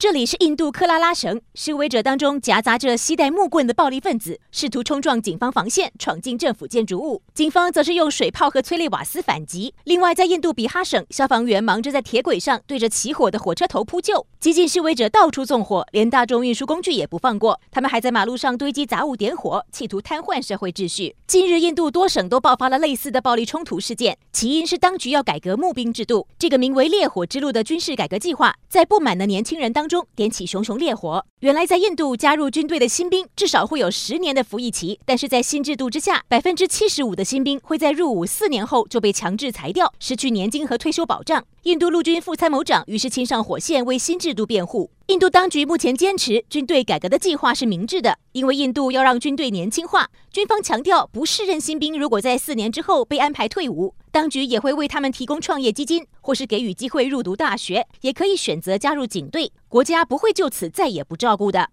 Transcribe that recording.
这里是印度克拉拉省，示威者当中夹杂着携带木棍的暴力分子，试图冲撞警方防线，闯进政府建筑物。警方则是用水炮和催泪瓦斯反击。另外，在印度比哈省，消防员忙着在铁轨上对着起火的火车头扑救。激进示威者到处纵火，连大众运输工具也不放过。他们还在马路上堆积杂物点火，企图瘫痪社会秩序。近日，印度多省都爆发了类似的暴力冲突事件，起因是当局要改革募兵制度。这个名为“烈火之路”的军事改革计划，在不满的年轻人当中点起熊熊烈火。原来，在印度加入军队的新兵至少会有十年的服役期，但是在新制度之下，百分之七十五的新兵会在入伍四年后就被强制裁掉，失去年金和退休保障。印度陆军副参谋长于是亲上火线为新制度辩护。印度当局目前坚持军队改革的计划是明智的，因为印度要让军队年轻化。军方强调，不适任新兵如果在四年之后被安排退伍，当局也会为他们提供创业基金，或是给予机会入读大学，也可以选择加入警队，国家不会就此再也不照顾的。